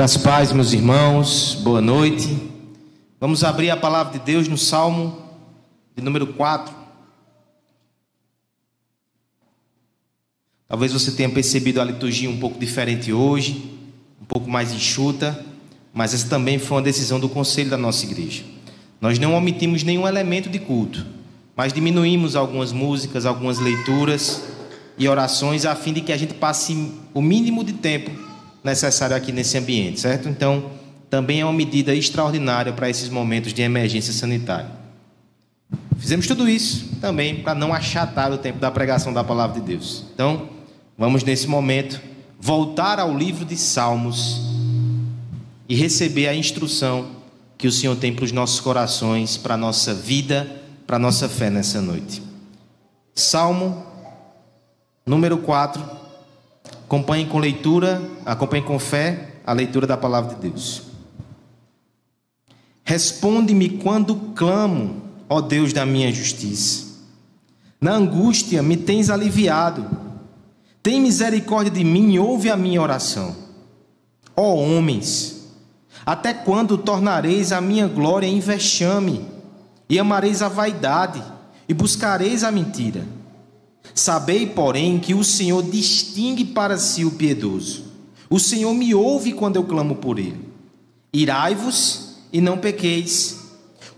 Graças paz, meus irmãos, boa noite. Vamos abrir a palavra de Deus no Salmo de número 4. Talvez você tenha percebido a liturgia um pouco diferente hoje, um pouco mais enxuta, mas essa também foi uma decisão do conselho da nossa igreja. Nós não omitimos nenhum elemento de culto, mas diminuímos algumas músicas, algumas leituras e orações a fim de que a gente passe o mínimo de tempo necessário aqui nesse ambiente, certo? Então, também é uma medida extraordinária para esses momentos de emergência sanitária. Fizemos tudo isso também para não achatar o tempo da pregação da palavra de Deus. Então, vamos nesse momento voltar ao livro de Salmos e receber a instrução que o Senhor tem para os nossos corações, para a nossa vida, para a nossa fé nessa noite. Salmo número 4 Acompanhe com leitura, acompanhe com fé a leitura da palavra de Deus. Responde-me quando clamo, ó Deus da minha justiça. Na angústia me tens aliviado. Tem misericórdia de mim e ouve a minha oração. Ó homens, até quando tornareis a minha glória em vexame, e amareis a vaidade, e buscareis a mentira? Sabei, porém, que o Senhor distingue para si o piedoso. O Senhor me ouve quando eu clamo por ele. Irai-vos e não pequeis.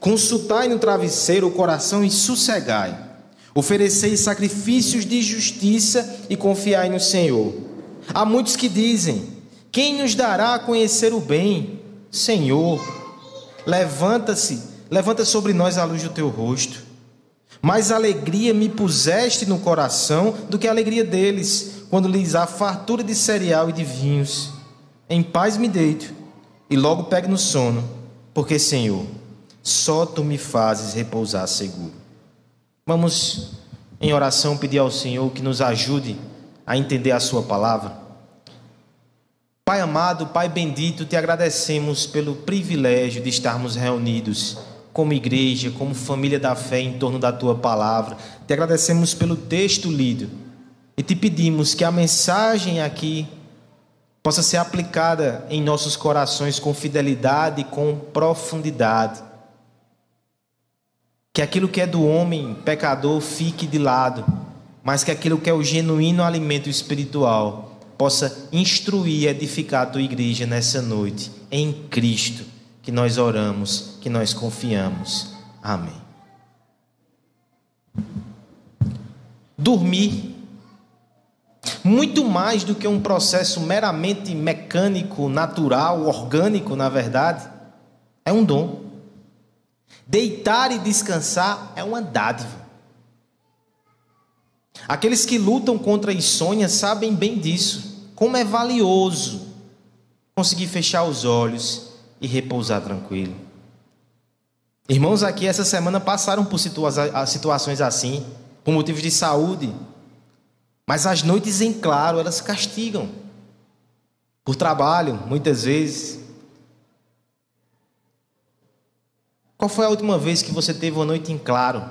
Consultai no travesseiro o coração e sossegai. Ofereceis sacrifícios de justiça e confiai no Senhor. Há muitos que dizem: Quem nos dará a conhecer o bem? Senhor, levanta-se, levanta sobre nós a luz do teu rosto. Mais alegria me puseste no coração do que a alegria deles, quando lhes há fartura de cereal e de vinhos. Em paz me deito e logo pego no sono, porque, Senhor, só tu me fazes repousar seguro. Vamos, em oração, pedir ao Senhor que nos ajude a entender a Sua palavra. Pai amado, Pai bendito, te agradecemos pelo privilégio de estarmos reunidos como igreja, como família da fé em torno da tua palavra. Te agradecemos pelo texto lido e te pedimos que a mensagem aqui possa ser aplicada em nossos corações com fidelidade e com profundidade. Que aquilo que é do homem pecador fique de lado, mas que aquilo que é o genuíno alimento espiritual possa instruir e edificar a tua igreja nessa noite, em Cristo que nós oramos, que nós confiamos. Amém. Dormir, muito mais do que um processo meramente mecânico, natural, orgânico, na verdade, é um dom. Deitar e descansar é uma dádiva. Aqueles que lutam contra a insônia sabem bem disso, como é valioso conseguir fechar os olhos e repousar tranquilo. Irmãos aqui essa semana passaram por situa situações assim, por motivos de saúde, mas as noites em claro elas castigam. Por trabalho, muitas vezes. Qual foi a última vez que você teve uma noite em claro?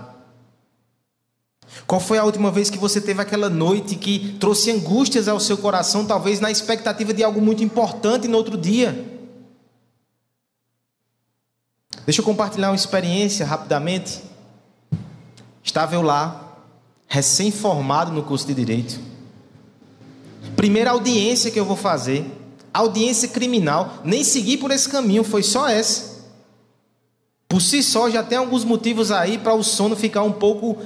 Qual foi a última vez que você teve aquela noite que trouxe angústias ao seu coração, talvez na expectativa de algo muito importante no outro dia? Deixa eu compartilhar uma experiência rapidamente. Estava eu lá, recém-formado no curso de Direito. Primeira audiência que eu vou fazer, audiência criminal, nem segui por esse caminho, foi só essa. Por si só já tem alguns motivos aí para o sono ficar um pouco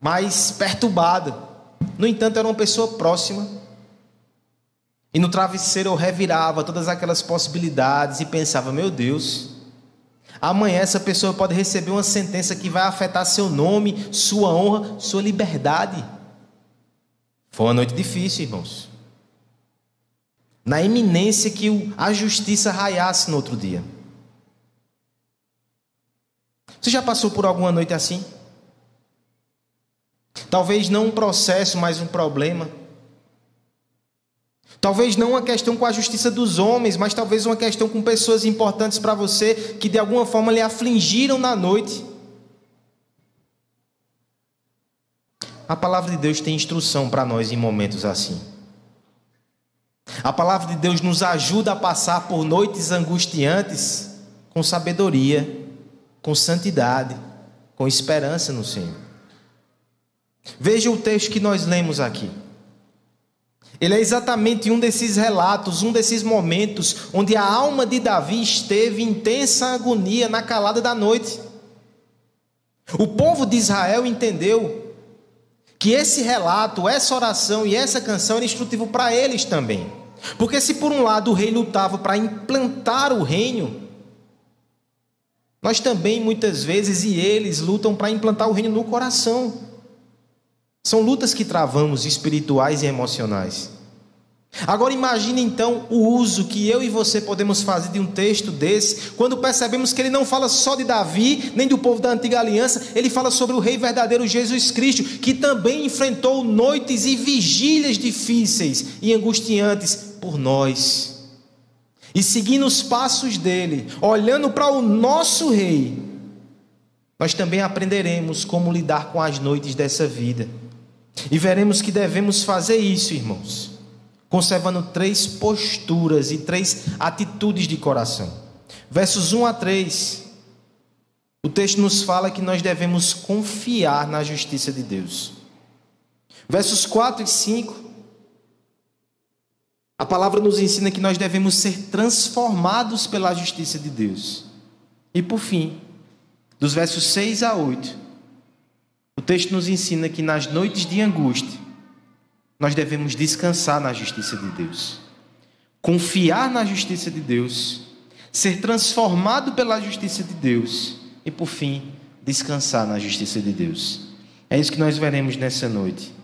mais perturbado. No entanto, era uma pessoa próxima. E no travesseiro eu revirava todas aquelas possibilidades e pensava: meu Deus, Amanhã essa pessoa pode receber uma sentença que vai afetar seu nome, sua honra, sua liberdade. Foi uma noite difícil, irmãos. Na iminência que a justiça raiasse no outro dia. Você já passou por alguma noite assim? Talvez não um processo, mas um problema. Talvez não uma questão com a justiça dos homens, mas talvez uma questão com pessoas importantes para você que de alguma forma lhe afligiram na noite. A palavra de Deus tem instrução para nós em momentos assim. A palavra de Deus nos ajuda a passar por noites angustiantes com sabedoria, com santidade, com esperança no Senhor. Veja o texto que nós lemos aqui. Ele é exatamente um desses relatos, um desses momentos onde a alma de Davi esteve intensa agonia na calada da noite. O povo de Israel entendeu que esse relato, essa oração e essa canção era instrutivo para eles também. Porque se por um lado o rei lutava para implantar o reino, nós também muitas vezes e eles lutam para implantar o reino no coração. São lutas que travamos espirituais e emocionais. Agora imagine então o uso que eu e você podemos fazer de um texto desse, quando percebemos que ele não fala só de Davi, nem do povo da antiga aliança, ele fala sobre o rei verdadeiro Jesus Cristo, que também enfrentou noites e vigílias difíceis e angustiantes por nós. E seguindo os passos dele, olhando para o nosso rei, nós também aprenderemos como lidar com as noites dessa vida. E veremos que devemos fazer isso, irmãos, conservando três posturas e três atitudes de coração. Versos 1 a 3, o texto nos fala que nós devemos confiar na justiça de Deus. Versos 4 e 5, a palavra nos ensina que nós devemos ser transformados pela justiça de Deus. E por fim, dos versos 6 a 8, o texto nos ensina que nas noites de angústia, nós devemos descansar na justiça de Deus, confiar na justiça de Deus, ser transformado pela justiça de Deus e, por fim, descansar na justiça de Deus. É isso que nós veremos nessa noite.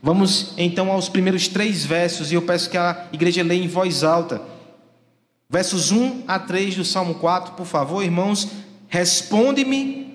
Vamos então aos primeiros três versos e eu peço que a igreja leia em voz alta. Versos 1 a 3 do Salmo 4, por favor, irmãos. Responde-me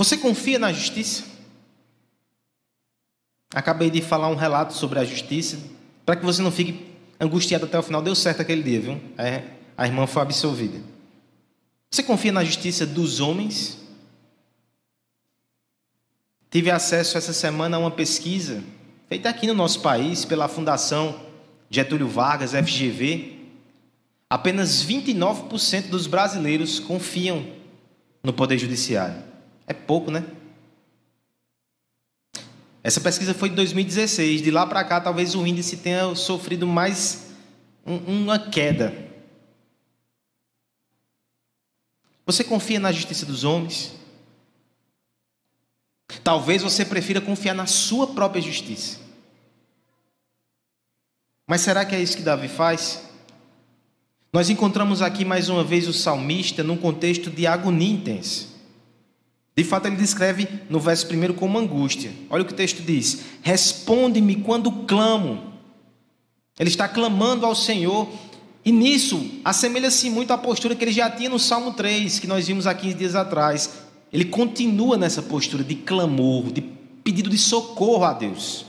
Você confia na justiça? Acabei de falar um relato sobre a justiça, para que você não fique angustiado até o final. Deu certo aquele dia, viu? É, a irmã foi absolvida. Você confia na justiça dos homens? Tive acesso essa semana a uma pesquisa feita aqui no nosso país pela Fundação Getúlio Vargas, FGV. Apenas 29% dos brasileiros confiam no Poder Judiciário. É pouco, né? Essa pesquisa foi de 2016. De lá para cá, talvez o índice tenha sofrido mais um, uma queda. Você confia na justiça dos homens? Talvez você prefira confiar na sua própria justiça. Mas será que é isso que Davi faz? Nós encontramos aqui mais uma vez o salmista num contexto de agonia intensa. De fato, ele descreve no verso primeiro como angústia. Olha o que o texto diz: Responde-me quando clamo. Ele está clamando ao Senhor, e nisso assemelha-se muito à postura que ele já tinha no Salmo 3, que nós vimos há 15 dias atrás. Ele continua nessa postura de clamor, de pedido de socorro a Deus.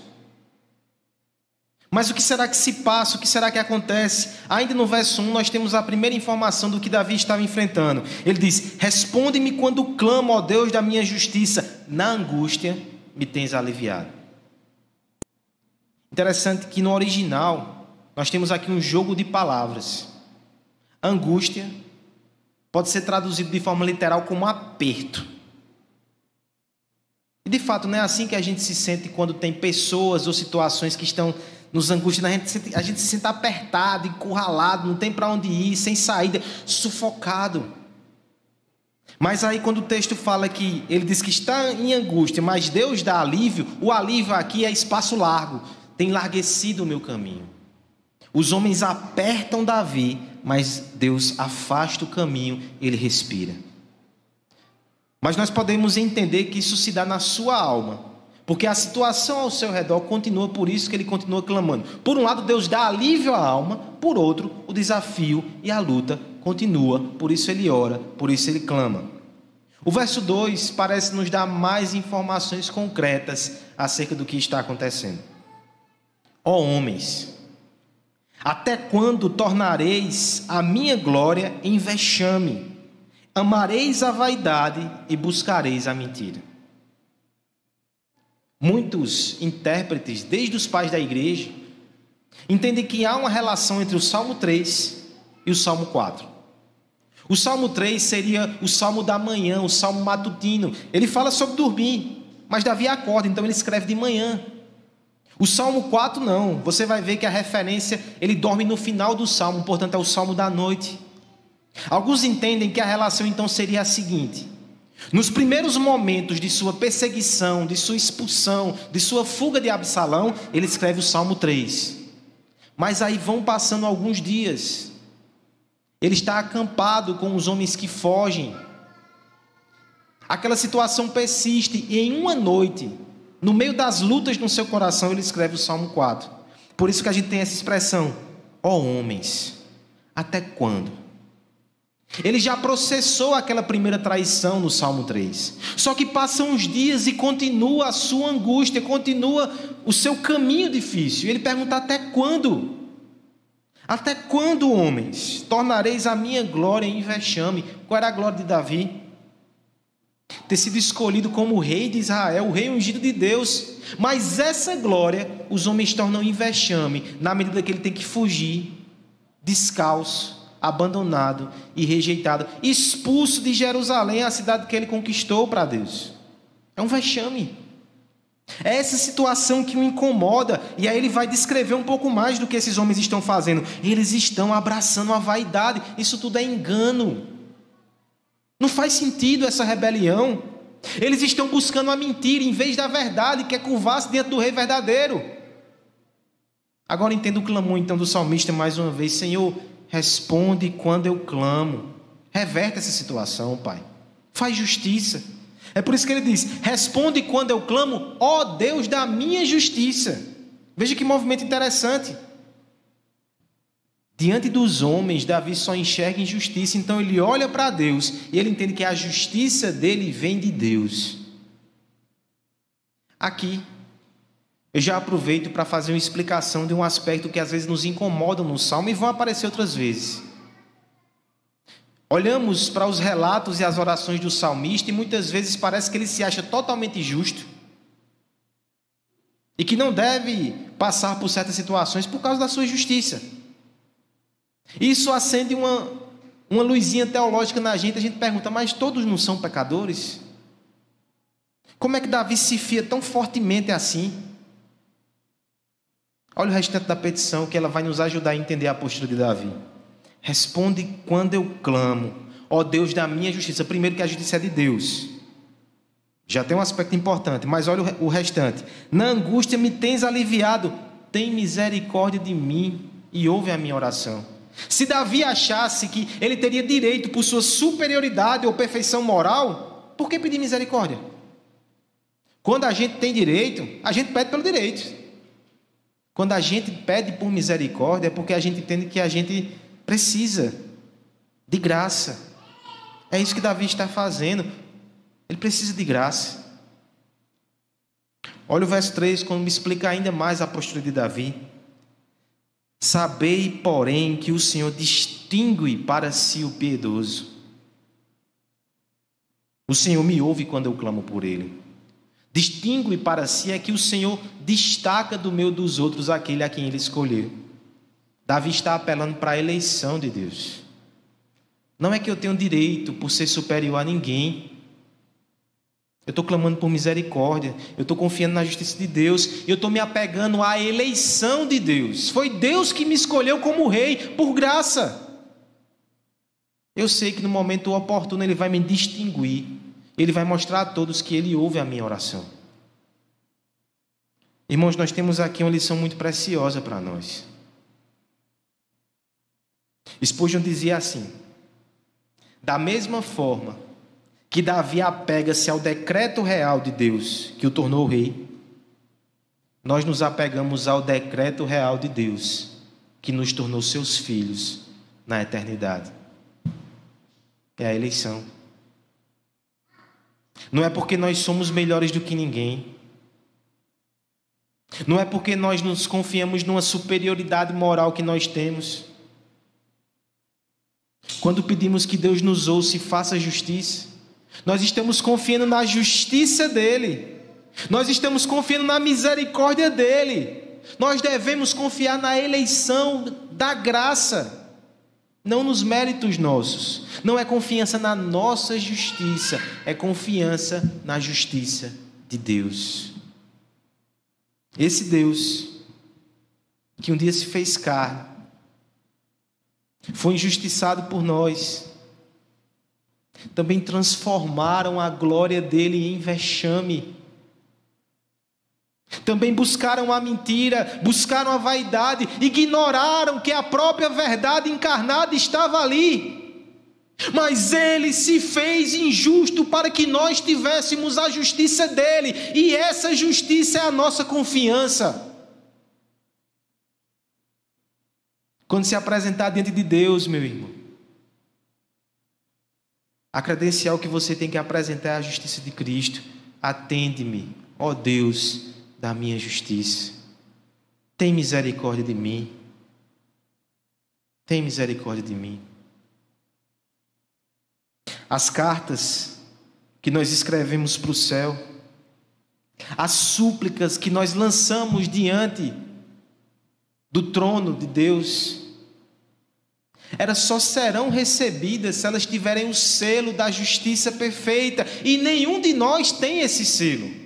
Mas o que será que se passa? O que será que acontece? Ainda no verso 1, nós temos a primeira informação do que Davi estava enfrentando. Ele diz: Responde-me quando clamo, ó Deus da minha justiça, na angústia me tens aliviado. Interessante que no original, nós temos aqui um jogo de palavras. Angústia pode ser traduzido de forma literal como aperto. E de fato, não é assim que a gente se sente quando tem pessoas ou situações que estão nos angustiando, a gente, a gente se sente apertado, encurralado, não tem para onde ir, sem saída, sufocado. Mas aí, quando o texto fala que ele diz que está em angústia, mas Deus dá alívio, o alívio aqui é espaço largo, tem larguecido o meu caminho. Os homens apertam Davi, mas Deus afasta o caminho, ele respira. Mas nós podemos entender que isso se dá na sua alma Porque a situação ao seu redor continua, por isso que ele continua clamando. Por um lado, Deus dá alívio à alma, por outro, o desafio e a luta continua, por isso ele ora, por isso ele clama. O verso 2 parece nos dar mais informações concretas acerca do que está acontecendo. Ó oh, homens, até quando tornareis a minha glória em vexame? Amareis a vaidade e buscareis a mentira. Muitos intérpretes, desde os pais da igreja, entendem que há uma relação entre o Salmo 3 e o Salmo 4. O Salmo 3 seria o salmo da manhã, o salmo matutino. Ele fala sobre dormir, mas Davi acorda, então ele escreve de manhã. O Salmo 4 não, você vai ver que a referência, ele dorme no final do salmo, portanto é o salmo da noite. Alguns entendem que a relação então seria a seguinte: nos primeiros momentos de sua perseguição, de sua expulsão, de sua fuga de Absalão, ele escreve o Salmo 3. Mas aí vão passando alguns dias. Ele está acampado com os homens que fogem. Aquela situação persiste e em uma noite, no meio das lutas no seu coração, ele escreve o Salmo 4. Por isso que a gente tem essa expressão: ó oh, homens, até quando? Ele já processou aquela primeira traição no Salmo 3. Só que passam uns dias e continua a sua angústia, continua o seu caminho difícil. Ele pergunta: até quando? Até quando, homens, tornareis a minha glória em vexame? Qual era a glória de Davi? Ter sido escolhido como rei de Israel, o rei ungido de Deus. Mas essa glória os homens tornam em vexame, na medida que ele tem que fugir, descalço, abandonado e rejeitado, expulso de Jerusalém, a cidade que ele conquistou para Deus. É um vexame. É essa situação que o incomoda, e aí ele vai descrever um pouco mais do que esses homens estão fazendo. Eles estão abraçando a vaidade, isso tudo é engano. Não faz sentido essa rebelião. Eles estão buscando a mentira em vez da verdade, que é curvar-se diante do rei verdadeiro. Agora entendo o clamor então do salmista mais uma vez: Senhor, Responde quando eu clamo. Reverte essa situação, Pai. Faz justiça. É por isso que ele diz: Responde quando eu clamo, ó Deus da minha justiça. Veja que movimento interessante. Diante dos homens, Davi só enxerga injustiça, então ele olha para Deus e ele entende que a justiça dele vem de Deus. Aqui, eu já aproveito para fazer uma explicação de um aspecto que às vezes nos incomoda no salmo e vão aparecer outras vezes. Olhamos para os relatos e as orações do salmista e muitas vezes parece que ele se acha totalmente justo e que não deve passar por certas situações por causa da sua justiça. Isso acende uma, uma luzinha teológica na gente, a gente pergunta, mas todos não são pecadores? Como é que Davi se fia tão fortemente assim? Olha o restante da petição que ela vai nos ajudar a entender a postura de Davi. Responde quando eu clamo, ó Deus da minha justiça. Primeiro que a justiça é de Deus. Já tem um aspecto importante, mas olha o restante. Na angústia me tens aliviado, tem misericórdia de mim e ouve a minha oração. Se Davi achasse que ele teria direito por sua superioridade ou perfeição moral, por que pedir misericórdia? Quando a gente tem direito, a gente pede pelo direito. Quando a gente pede por misericórdia, é porque a gente entende que a gente precisa de graça. É isso que Davi está fazendo. Ele precisa de graça. Olha o verso 3, quando me explica ainda mais a postura de Davi. Sabei, porém, que o Senhor distingue para si o piedoso. O Senhor me ouve quando eu clamo por ele. Distingue para si é que o Senhor destaca do meio dos outros aquele a quem ele escolheu. Davi está apelando para a eleição de Deus. Não é que eu tenho direito por ser superior a ninguém. Eu estou clamando por misericórdia. Eu estou confiando na justiça de Deus. Eu estou me apegando à eleição de Deus. Foi Deus que me escolheu como rei por graça. Eu sei que no momento oportuno Ele vai me distinguir ele vai mostrar a todos que ele ouve a minha oração. Irmãos, nós temos aqui uma lição muito preciosa para nós. Spurgeon dizia assim: da mesma forma que Davi apega-se ao decreto real de Deus que o tornou rei, nós nos apegamos ao decreto real de Deus, que nos tornou seus filhos na eternidade. É a eleição. Não é porque nós somos melhores do que ninguém. Não é porque nós nos confiamos numa superioridade moral que nós temos. Quando pedimos que Deus nos ouça e faça justiça, nós estamos confiando na justiça dEle, nós estamos confiando na misericórdia dEle, nós devemos confiar na eleição da graça, não nos méritos nossos, não é confiança na nossa justiça, é confiança na justiça de Deus. Esse Deus que um dia se fez carne, foi injustiçado por nós, também transformaram a glória dele em vexame. Também buscaram a mentira, buscaram a vaidade, ignoraram que a própria verdade encarnada estava ali. Mas ele se fez injusto para que nós tivéssemos a justiça dele, e essa justiça é a nossa confiança. Quando se apresentar diante de Deus, meu irmão, a credencial que você tem que apresentar é a justiça de Cristo. Atende-me, ó Deus da minha justiça. Tem misericórdia de mim. Tem misericórdia de mim. As cartas que nós escrevemos para o céu, as súplicas que nós lançamos diante do trono de Deus, elas só serão recebidas se elas tiverem o selo da justiça perfeita, e nenhum de nós tem esse selo.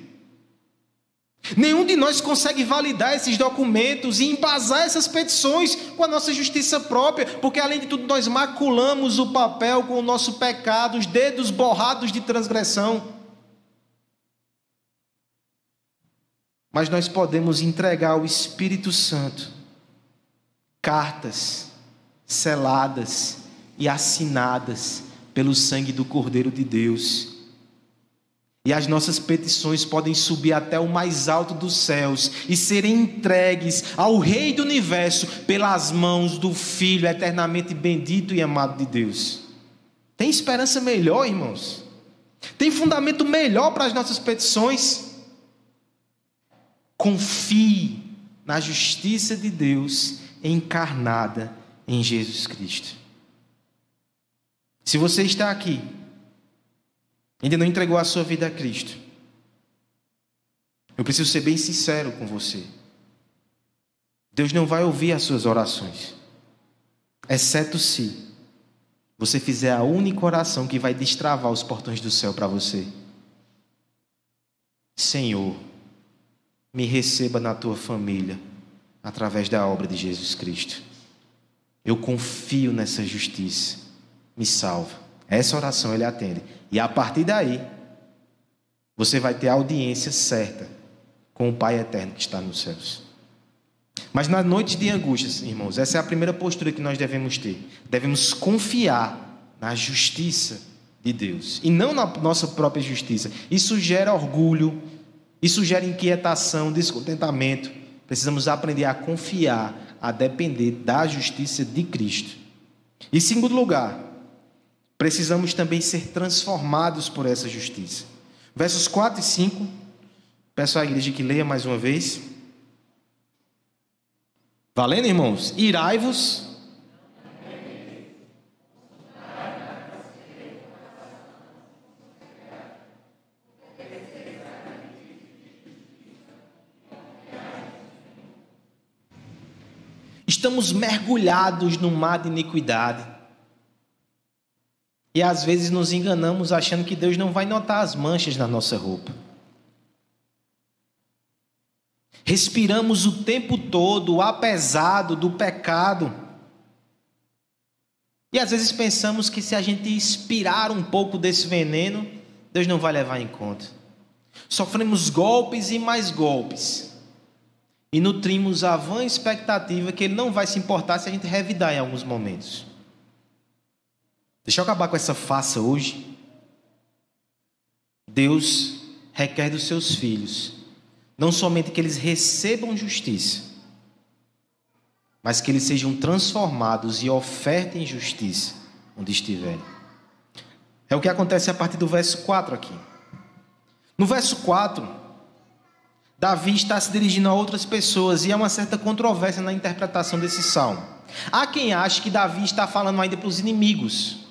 Nenhum de nós consegue validar esses documentos e embasar essas petições com a nossa justiça própria, porque além de tudo nós maculamos o papel com o nosso pecado, os dedos borrados de transgressão. Mas nós podemos entregar ao Espírito Santo cartas seladas e assinadas pelo sangue do Cordeiro de Deus. E as nossas petições podem subir até o mais alto dos céus e serem entregues ao Rei do universo pelas mãos do Filho eternamente bendito e amado de Deus. Tem esperança melhor, irmãos? Tem fundamento melhor para as nossas petições? Confie na justiça de Deus encarnada em Jesus Cristo. Se você está aqui, ainda não entregou a sua vida a Cristo, eu preciso ser bem sincero com você. Deus não vai ouvir as suas orações, exceto se você fizer a única oração que vai destravar os portões do céu para você. Senhor, me receba na tua família através da obra de Jesus Cristo. Eu confio nessa justiça. Me salva. Essa oração ele atende. E a partir daí, você vai ter a audiência certa com o Pai eterno que está nos céus. Mas na noite de angústias, irmãos, essa é a primeira postura que nós devemos ter. Devemos confiar na justiça de Deus e não na nossa própria justiça. Isso gera orgulho, isso gera inquietação, descontentamento. Precisamos aprender a confiar a depender da justiça de Cristo. Em segundo lugar, precisamos também ser transformados por essa justiça. Versos 4 e 5, peço à igreja que leia mais uma vez. Valendo, irmãos? Irai-vos Estamos mergulhados no mar de iniquidade. E às vezes nos enganamos achando que Deus não vai notar as manchas na nossa roupa. Respiramos o tempo todo o apesado do pecado. E às vezes pensamos que se a gente expirar um pouco desse veneno, Deus não vai levar em conta. Sofremos golpes e mais golpes e nutrimos a vã expectativa que Ele não vai se importar se a gente revidar em alguns momentos. Deixa eu acabar com essa faça hoje. Deus requer dos seus filhos não somente que eles recebam justiça, mas que eles sejam transformados e ofertem justiça onde estiverem. É o que acontece a partir do verso 4 aqui. No verso 4, Davi está se dirigindo a outras pessoas e há uma certa controvérsia na interpretação desse salmo. Há quem ache que Davi está falando ainda para os inimigos,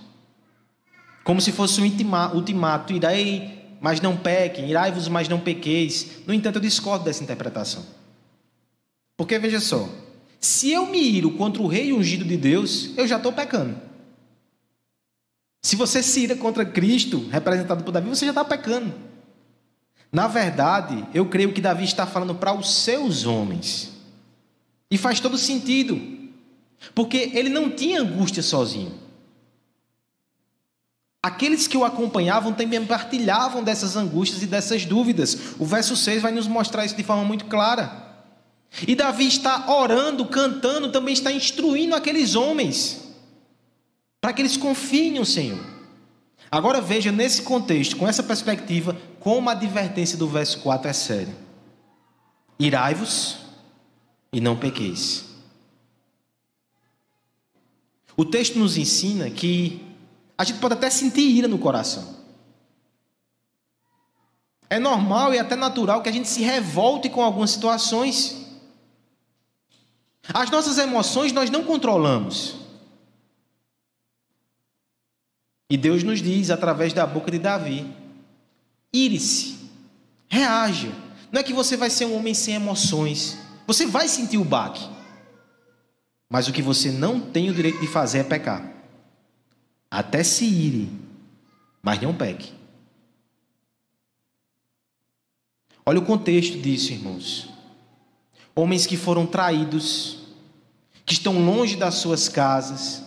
como se fosse um ultimato: irei, mas não pequem, irai-vos, mas não pequeis. No entanto, eu discordo dessa interpretação. Porque veja só, se eu me iro contra o rei ungido de Deus, eu já estou pecando. Se você se ira contra Cristo, representado por Davi, você já está pecando. Na verdade, eu creio que Davi está falando para os seus homens. E faz todo sentido. Porque ele não tinha angústia sozinho. Aqueles que o acompanhavam também partilhavam dessas angústias e dessas dúvidas. O verso 6 vai nos mostrar isso de forma muito clara. E Davi está orando, cantando, também está instruindo aqueles homens para que eles confiem no Senhor. Agora veja nesse contexto, com essa perspectiva, como a advertência do verso 4 é séria. Irai-vos e não pequeis. O texto nos ensina que a gente pode até sentir ira no coração. É normal e até natural que a gente se revolte com algumas situações. As nossas emoções nós não controlamos. E Deus nos diz através da boca de Davi: ire-se, reaja. Não é que você vai ser um homem sem emoções. Você vai sentir o baque. Mas o que você não tem o direito de fazer é pecar. Até se ire, mas não peque. Olha o contexto disso, irmãos. Homens que foram traídos, que estão longe das suas casas,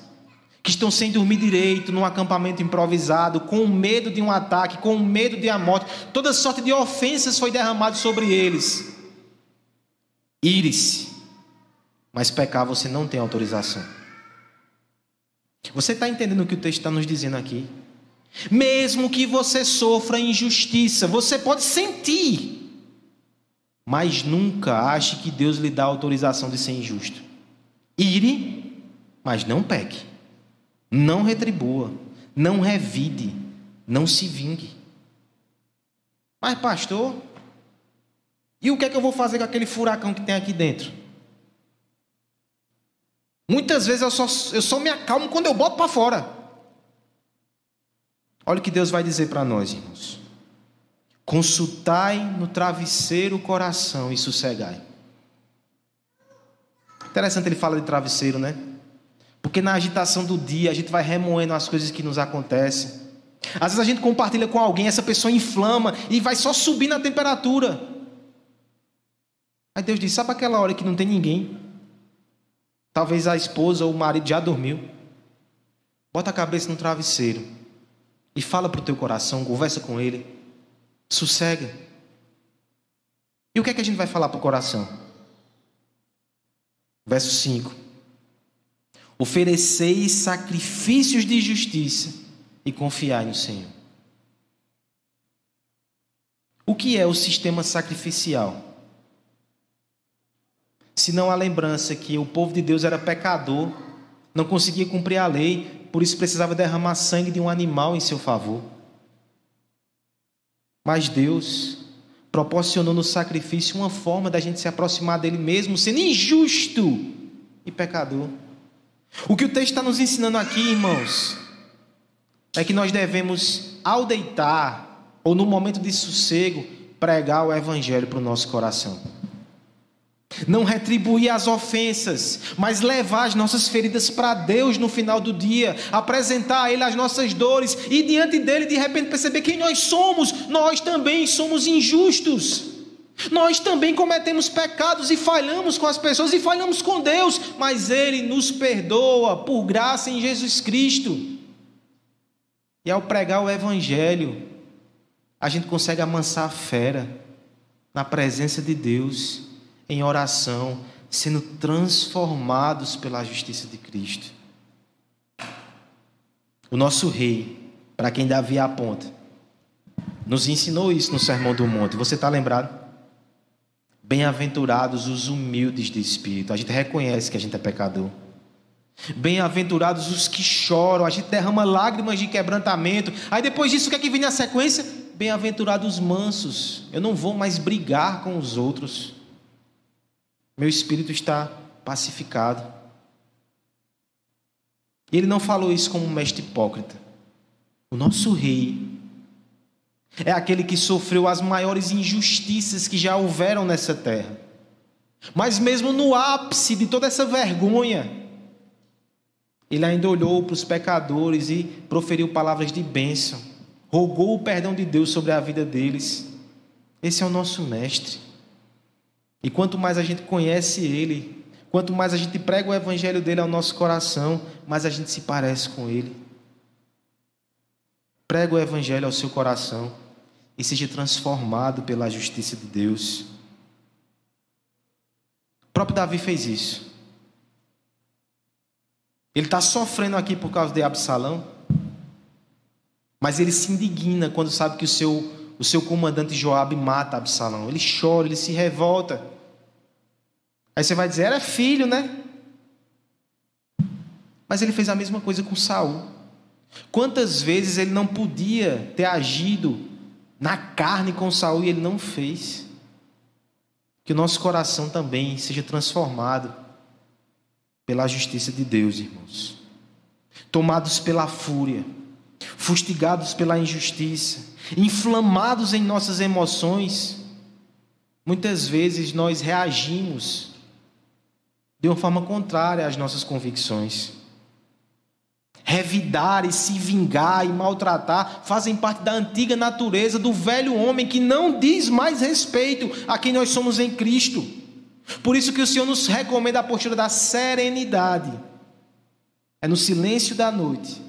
que estão sem dormir direito, num acampamento improvisado, com medo de um ataque, com medo de a morte. Toda sorte de ofensas foi derramado sobre eles. Ire-se, mas pecar você não tem autorização. Você está entendendo o que o texto está nos dizendo aqui? Mesmo que você sofra injustiça, você pode sentir, mas nunca ache que Deus lhe dá autorização de ser injusto. Ire, mas não peque. Não retribua, não revide, não se vingue. Mas, pastor, e o que é que eu vou fazer com aquele furacão que tem aqui dentro? Muitas vezes eu só, eu só me acalmo quando eu boto para fora. Olha o que Deus vai dizer para nós, irmãos. Consultai no travesseiro o coração e sossegai. Interessante ele fala de travesseiro, né? Porque na agitação do dia a gente vai remoendo as coisas que nos acontecem. Às vezes a gente compartilha com alguém, essa pessoa inflama e vai só subir na temperatura. Aí Deus diz: sabe aquela hora que não tem ninguém? Talvez a esposa ou o marido já dormiu. Bota a cabeça no travesseiro e fala para o teu coração, conversa com ele, sossega. E o que é que a gente vai falar para o coração? Verso 5 ofereceis sacrifícios de justiça e confiai no Senhor. O que é o sistema sacrificial? Se não a lembrança que o povo de Deus era pecador, não conseguia cumprir a lei, por isso precisava derramar sangue de um animal em seu favor. Mas Deus proporcionou no sacrifício uma forma da gente se aproximar dele mesmo, sendo injusto e pecador. O que o texto está nos ensinando aqui, irmãos, é que nós devemos, ao deitar, ou no momento de sossego, pregar o Evangelho para o nosso coração. Não retribuir as ofensas, mas levar as nossas feridas para Deus no final do dia, apresentar a Ele as nossas dores e diante dele, de repente, perceber quem nós somos. Nós também somos injustos. Nós também cometemos pecados e falhamos com as pessoas e falhamos com Deus, mas Ele nos perdoa por graça em Jesus Cristo. E ao pregar o Evangelho, a gente consegue amansar a fera na presença de Deus, em oração, sendo transformados pela justiça de Cristo. O nosso Rei, para quem Davi aponta, nos ensinou isso no Sermão do Monte. Você está lembrado? Bem-aventurados os humildes de espírito. A gente reconhece que a gente é pecador. Bem-aventurados os que choram, a gente derrama lágrimas de quebrantamento. Aí depois disso, o que é que vem na sequência? Bem-aventurados os mansos. Eu não vou mais brigar com os outros. Meu espírito está pacificado. E ele não falou isso como um mestre hipócrita. O nosso rei é aquele que sofreu as maiores injustiças que já houveram nessa terra. Mas mesmo no ápice de toda essa vergonha, ele ainda olhou para os pecadores e proferiu palavras de bênção, rogou o perdão de Deus sobre a vida deles. Esse é o nosso mestre. E quanto mais a gente conhece ele, quanto mais a gente prega o evangelho dele ao nosso coração, mais a gente se parece com ele. Prega o evangelho ao seu coração e seja transformado pela justiça de Deus. O próprio Davi fez isso. Ele está sofrendo aqui por causa de Absalão, mas ele se indigna quando sabe que o seu, o seu comandante Joabe mata Absalão. Ele chora, ele se revolta. Aí você vai dizer, era filho, né? Mas ele fez a mesma coisa com Saul. Quantas vezes ele não podia ter agido na carne com Saul e ele não fez? Que o nosso coração também seja transformado pela justiça de Deus, irmãos. Tomados pela fúria, fustigados pela injustiça, inflamados em nossas emoções, muitas vezes nós reagimos de uma forma contrária às nossas convicções. Revidar e se vingar e maltratar fazem parte da antiga natureza do velho homem que não diz mais respeito a quem nós somos em Cristo. Por isso que o Senhor nos recomenda a postura da serenidade. É no silêncio da noite,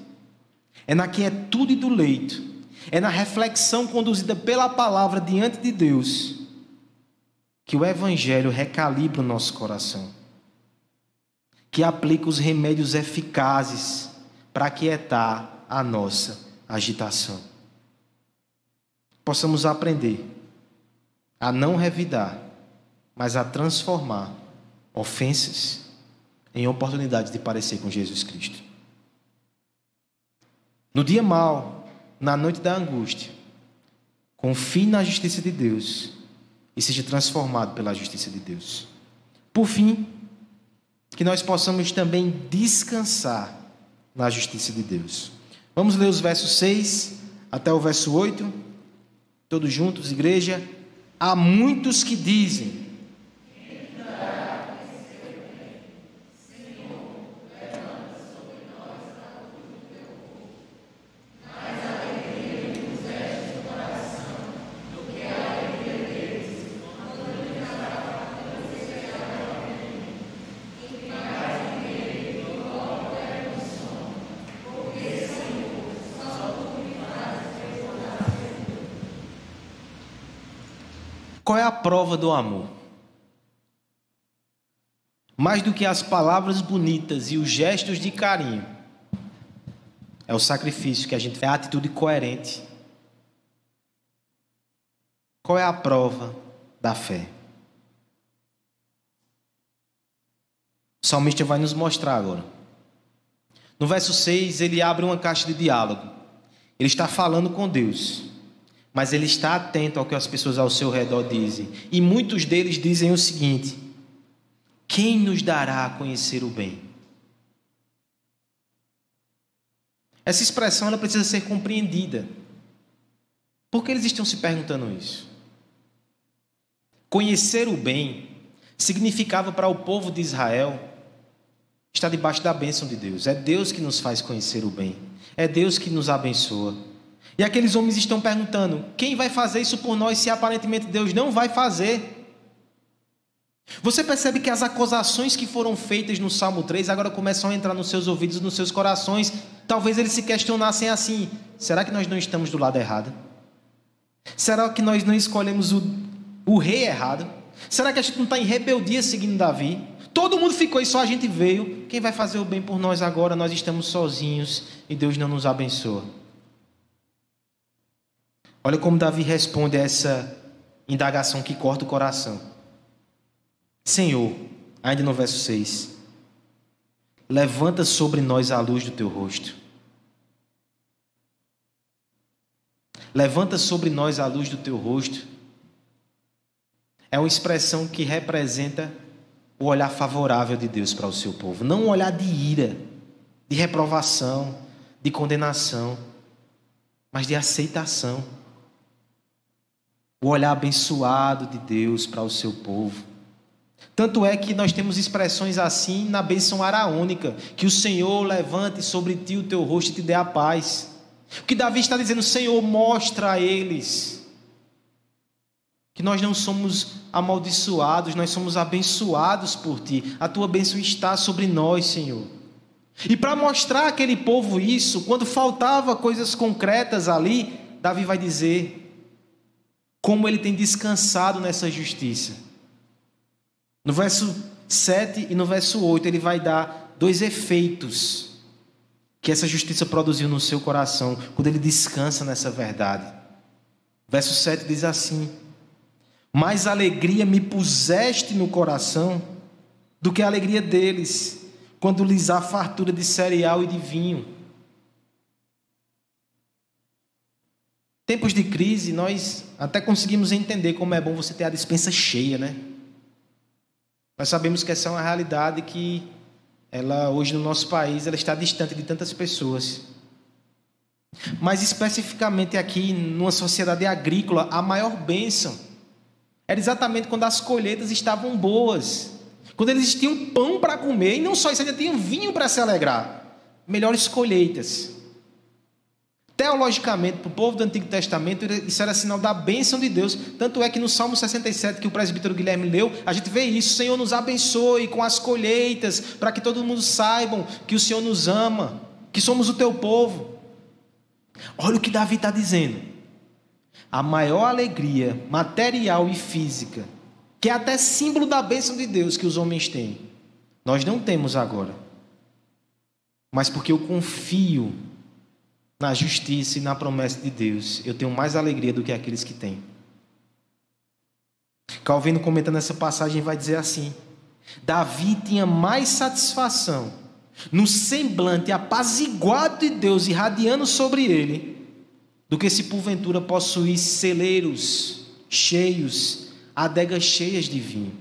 é na quietude do leito, é na reflexão conduzida pela palavra diante de Deus, que o Evangelho recalibra o nosso coração, que aplica os remédios eficazes para aquietar a nossa agitação. Possamos aprender a não revidar mas a transformar ofensas em oportunidades de parecer com Jesus Cristo. No dia mau, na noite da angústia, confie na justiça de Deus e seja transformado pela justiça de Deus. Por fim, que nós possamos também descansar na justiça de Deus. Vamos ler os versos 6 até o verso 8, todos juntos, igreja. Há muitos que dizem Qual é a prova do amor? Mais do que as palavras bonitas e os gestos de carinho, é o sacrifício que a gente é a atitude coerente. Qual é a prova da fé? O salmista vai nos mostrar agora. No verso 6, ele abre uma caixa de diálogo. Ele está falando com Deus mas ele está atento ao que as pessoas ao seu redor dizem. E muitos deles dizem o seguinte: Quem nos dará a conhecer o bem? Essa expressão ela precisa ser compreendida. Por que eles estão se perguntando isso? Conhecer o bem significava para o povo de Israel estar debaixo da bênção de Deus. É Deus que nos faz conhecer o bem. É Deus que nos abençoa. E aqueles homens estão perguntando: quem vai fazer isso por nós se aparentemente Deus não vai fazer? Você percebe que as acusações que foram feitas no Salmo 3 agora começam a entrar nos seus ouvidos, nos seus corações. Talvez eles se questionassem assim: será que nós não estamos do lado errado? Será que nós não escolhemos o, o rei errado? Será que a gente não está em rebeldia seguindo Davi? Todo mundo ficou e só a gente veio. Quem vai fazer o bem por nós agora? Nós estamos sozinhos e Deus não nos abençoa. Olha como Davi responde a essa indagação que corta o coração. Senhor, ainda no verso 6, levanta sobre nós a luz do teu rosto. Levanta sobre nós a luz do teu rosto. É uma expressão que representa o olhar favorável de Deus para o seu povo, não um olhar de ira, de reprovação, de condenação, mas de aceitação. O olhar abençoado de Deus para o seu povo. Tanto é que nós temos expressões assim na bênção araônica: que o Senhor levante sobre ti o teu rosto e te dê a paz. O que Davi está dizendo, Senhor, mostra a eles que nós não somos amaldiçoados, nós somos abençoados por ti. A tua bênção está sobre nós, Senhor. E para mostrar aquele povo isso, quando faltava coisas concretas ali, Davi vai dizer como ele tem descansado nessa justiça. No verso 7 e no verso 8, ele vai dar dois efeitos que essa justiça produziu no seu coração quando ele descansa nessa verdade. Verso 7 diz assim: Mais alegria me puseste no coração do que a alegria deles, quando lhes há fartura de cereal e de vinho. Tempos de crise, nós até conseguimos entender como é bom você ter a dispensa cheia, né? Nós sabemos que essa é uma realidade que ela hoje no nosso país ela está distante de tantas pessoas. Mas especificamente aqui numa sociedade agrícola, a maior bênção era exatamente quando as colheitas estavam boas, quando eles tinham pão para comer e não só isso, ainda tinham vinho para se alegrar. Melhores colheitas. Teologicamente, para o povo do Antigo Testamento, isso era sinal da bênção de Deus. Tanto é que no Salmo 67, que o presbítero Guilherme leu, a gente vê isso: Senhor nos abençoe com as colheitas, para que todo mundo saibam que o Senhor nos ama, que somos o teu povo. Olha o que Davi está dizendo. A maior alegria material e física, que é até símbolo da bênção de Deus que os homens têm, nós não temos agora. Mas porque eu confio na justiça e na promessa de Deus, eu tenho mais alegria do que aqueles que têm. Calvino comentando essa passagem vai dizer assim: Davi tinha mais satisfação no semblante apaziguado de Deus irradiando sobre ele, do que se porventura possuísse celeiros cheios, adegas cheias de vinho.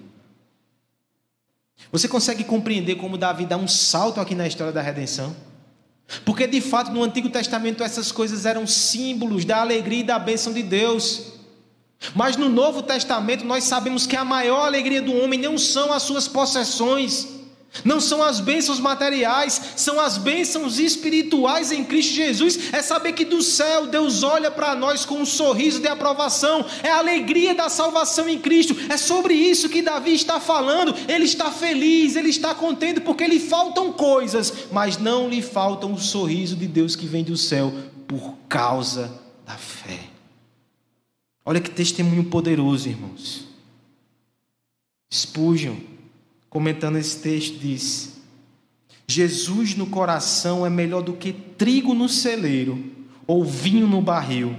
Você consegue compreender como Davi dá um salto aqui na história da redenção? Porque de fato no Antigo Testamento essas coisas eram símbolos da alegria e da bênção de Deus. Mas no Novo Testamento nós sabemos que a maior alegria do homem não são as suas possessões, não são as bênçãos materiais, são as bênçãos espirituais em Cristo Jesus. É saber que do céu Deus olha para nós com um sorriso de aprovação, é a alegria da salvação em Cristo. É sobre isso que Davi está falando. Ele está feliz, ele está contente porque lhe faltam coisas, mas não lhe faltam o sorriso de Deus que vem do céu por causa da fé. Olha que testemunho poderoso, irmãos. Spurgeon comentando esse texto, diz: Jesus no coração é melhor do que trigo no celeiro ou vinho no barril.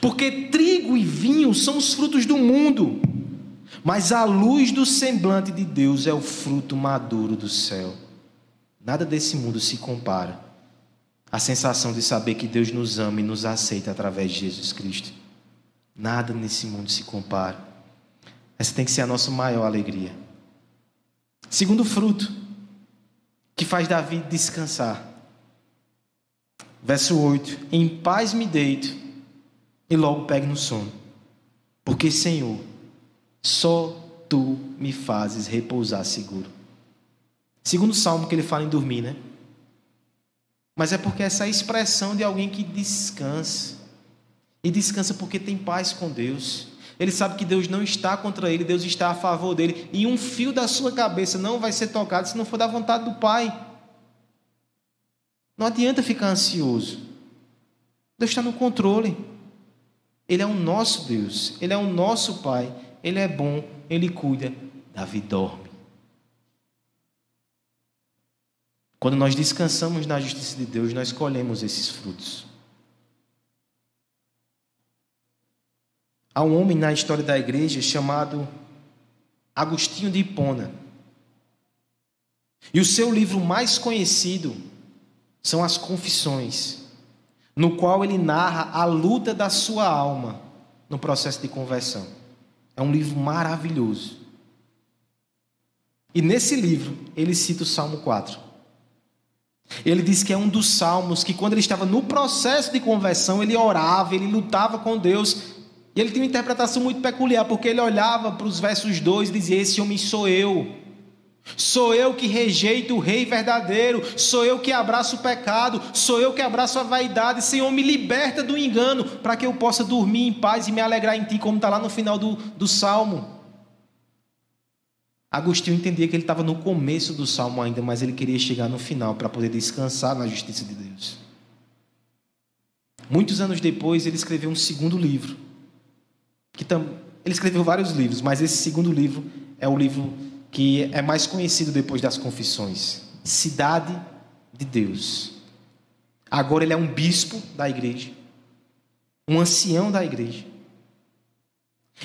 Porque trigo e vinho são os frutos do mundo, mas a luz do semblante de Deus é o fruto maduro do céu. Nada desse mundo se compara à sensação de saber que Deus nos ama e nos aceita através de Jesus Cristo. Nada nesse mundo se compara. Essa tem que ser a nossa maior alegria. Segundo fruto, que faz Davi descansar. Verso 8: Em paz me deito e logo pego no sono, porque, Senhor, só tu me fazes repousar seguro. Segundo salmo que ele fala em dormir, né? Mas é porque essa é a expressão de alguém que descansa. E descansa porque tem paz com Deus. Ele sabe que Deus não está contra ele, Deus está a favor dele. E um fio da sua cabeça não vai ser tocado se não for da vontade do Pai. Não adianta ficar ansioso. Deus está no controle. Ele é o nosso Deus, Ele é o nosso Pai, Ele é bom, Ele cuida. Davi dorme. Quando nós descansamos na justiça de Deus, nós colhemos esses frutos. Há um homem na história da igreja chamado Agostinho de Hipona. E o seu livro mais conhecido são as Confissões, no qual ele narra a luta da sua alma no processo de conversão. É um livro maravilhoso. E nesse livro, ele cita o Salmo 4. Ele diz que é um dos salmos que, quando ele estava no processo de conversão, ele orava, ele lutava com Deus. E ele tinha uma interpretação muito peculiar, porque ele olhava para os versos 2 e dizia: Esse homem sou eu. Sou eu que rejeito o rei verdadeiro, sou eu que abraço o pecado, sou eu que abraço a vaidade. Senhor, me liberta do engano, para que eu possa dormir em paz e me alegrar em ti, como está lá no final do, do salmo. Agostinho entendia que ele estava no começo do salmo ainda, mas ele queria chegar no final para poder descansar na justiça de Deus. Muitos anos depois, ele escreveu um segundo livro. Que tam... Ele escreveu vários livros, mas esse segundo livro é o livro que é mais conhecido depois das Confissões Cidade de Deus. Agora ele é um bispo da igreja, um ancião da igreja.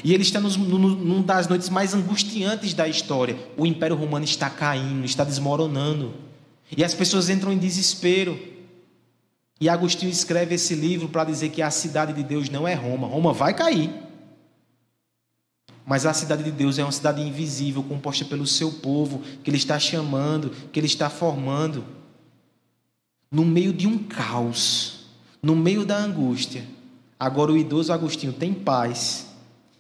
E ele está nos, numa das noites mais angustiantes da história. O Império Romano está caindo, está desmoronando. E as pessoas entram em desespero. E Agostinho escreve esse livro para dizer que a cidade de Deus não é Roma. Roma vai cair. Mas a cidade de Deus é uma cidade invisível, composta pelo seu povo, que ele está chamando, que ele está formando. No meio de um caos, no meio da angústia. Agora o idoso Agostinho tem paz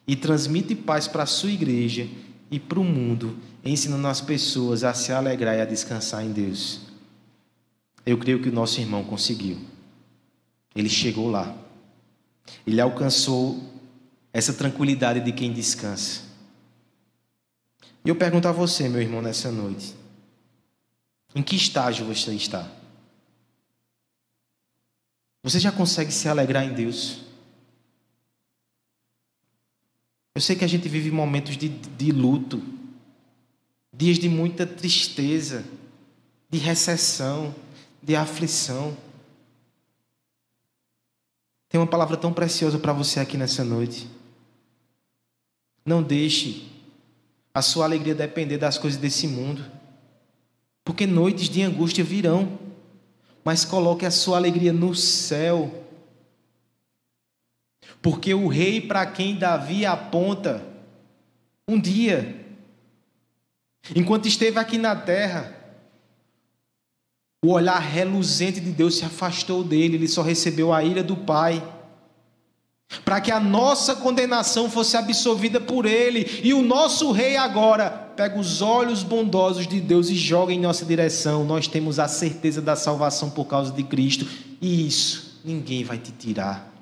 e transmite paz para a sua igreja e para o mundo, ensinando as pessoas a se alegrar e a descansar em Deus. Eu creio que o nosso irmão conseguiu. Ele chegou lá. Ele alcançou essa tranquilidade de quem descansa. E eu pergunto a você, meu irmão, nessa noite: em que estágio você está? Você já consegue se alegrar em Deus? Eu sei que a gente vive momentos de, de luto, dias de muita tristeza, de recessão, de aflição. Tem uma palavra tão preciosa para você aqui nessa noite. Não deixe a sua alegria depender das coisas desse mundo, porque noites de angústia virão, mas coloque a sua alegria no céu. Porque o rei para quem Davi aponta, um dia, enquanto esteve aqui na terra, o olhar reluzente de Deus se afastou dele, ele só recebeu a ira do Pai. Para que a nossa condenação fosse absolvida por ele, e o nosso rei agora pega os olhos bondosos de Deus e joga em nossa direção. Nós temos a certeza da salvação por causa de Cristo, e isso ninguém vai te tirar.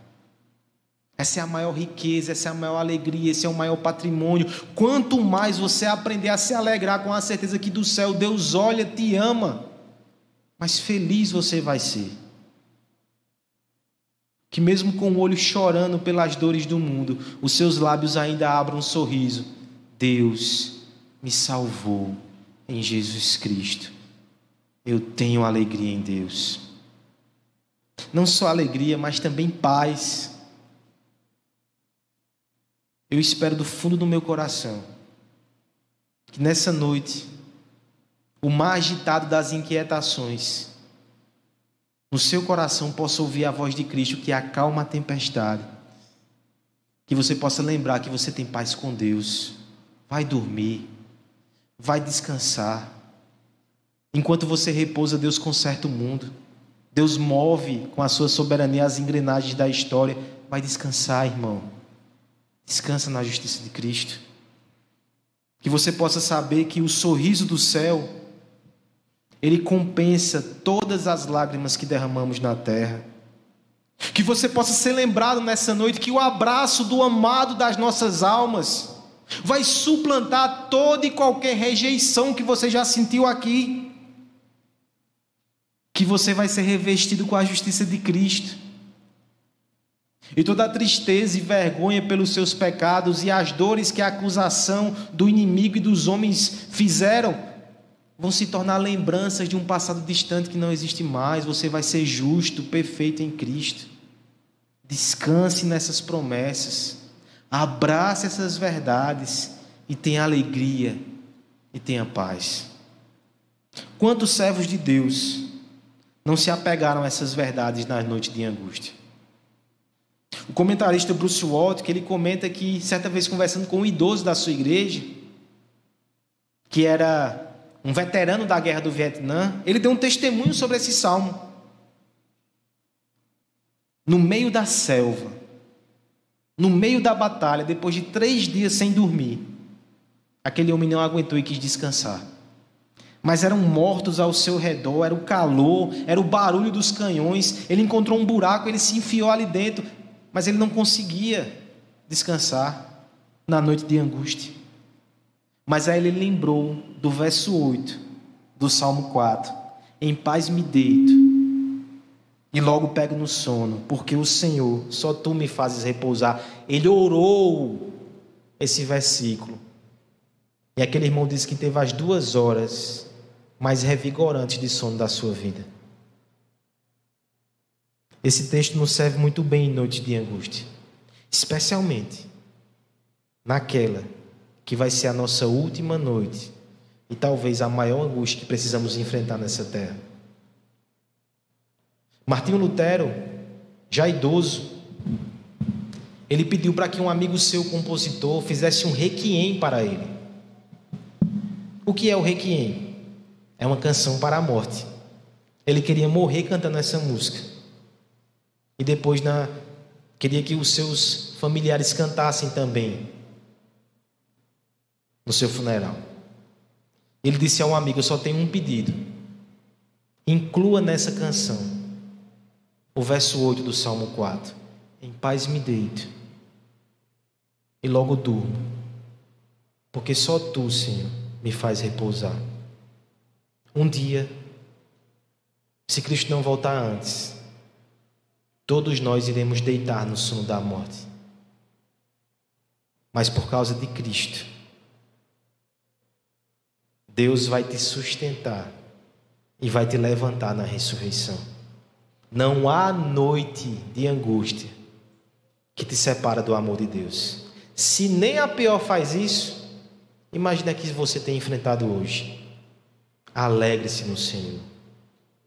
Essa é a maior riqueza, essa é a maior alegria, esse é o maior patrimônio. Quanto mais você aprender a se alegrar com a certeza que do céu Deus olha, te ama, mais feliz você vai ser. Que mesmo com o olho chorando pelas dores do mundo, os seus lábios ainda abram um sorriso. Deus me salvou em Jesus Cristo. Eu tenho alegria em Deus. Não só alegria, mas também paz eu espero do fundo do meu coração que nessa noite, o mais agitado das inquietações, no seu coração possa ouvir a voz de Cristo que acalma a tempestade. Que você possa lembrar que você tem paz com Deus. Vai dormir, vai descansar. Enquanto você repousa, Deus conserta o mundo. Deus move com a sua soberania as engrenagens da história. Vai descansar, irmão. Descansa na justiça de Cristo. Que você possa saber que o sorriso do céu, ele compensa todas as lágrimas que derramamos na terra. Que você possa ser lembrado nessa noite que o abraço do amado das nossas almas vai suplantar toda e qualquer rejeição que você já sentiu aqui. Que você vai ser revestido com a justiça de Cristo e toda a tristeza e vergonha pelos seus pecados e as dores que a acusação do inimigo e dos homens fizeram vão se tornar lembranças de um passado distante que não existe mais. Você vai ser justo, perfeito em Cristo. Descanse nessas promessas. Abrace essas verdades e tenha alegria e tenha paz. Quantos servos de Deus não se apegaram a essas verdades nas noites de angústia? O comentarista Bruce Walt, que ele comenta que certa vez conversando com um idoso da sua igreja, que era um veterano da guerra do Vietnã, ele deu um testemunho sobre esse salmo. No meio da selva, no meio da batalha, depois de três dias sem dormir, aquele homem não aguentou e quis descansar. Mas eram mortos ao seu redor, era o calor, era o barulho dos canhões. Ele encontrou um buraco, ele se enfiou ali dentro, mas ele não conseguia descansar na noite de angústia. Mas aí ele lembrou do verso 8 do Salmo 4: Em paz me deito e logo pego no sono, porque o Senhor, só tu me fazes repousar. Ele orou esse versículo. E aquele irmão disse que teve as duas horas mais revigorantes de sono da sua vida. Esse texto nos serve muito bem em noites de angústia, especialmente naquela que vai ser a nossa última noite e talvez a maior angústia que precisamos enfrentar nessa terra. Martinho Lutero, já idoso, ele pediu para que um amigo seu compositor fizesse um requiem para ele. O que é o requiem? É uma canção para a morte. Ele queria morrer cantando essa música. E depois na queria que os seus familiares cantassem também no seu funeral. Ele disse a um amigo: Eu só tenho um pedido. Inclua nessa canção o verso 8 do Salmo 4. Em paz me deito e logo durmo, porque só tu, Senhor, me faz repousar. Um dia, se Cristo não voltar antes, todos nós iremos deitar no sono da morte. Mas por causa de Cristo, Deus vai te sustentar e vai te levantar na ressurreição. Não há noite de angústia que te separa do amor de Deus. Se nem a pior faz isso, imagina que você tem enfrentado hoje. Alegre-se no Senhor.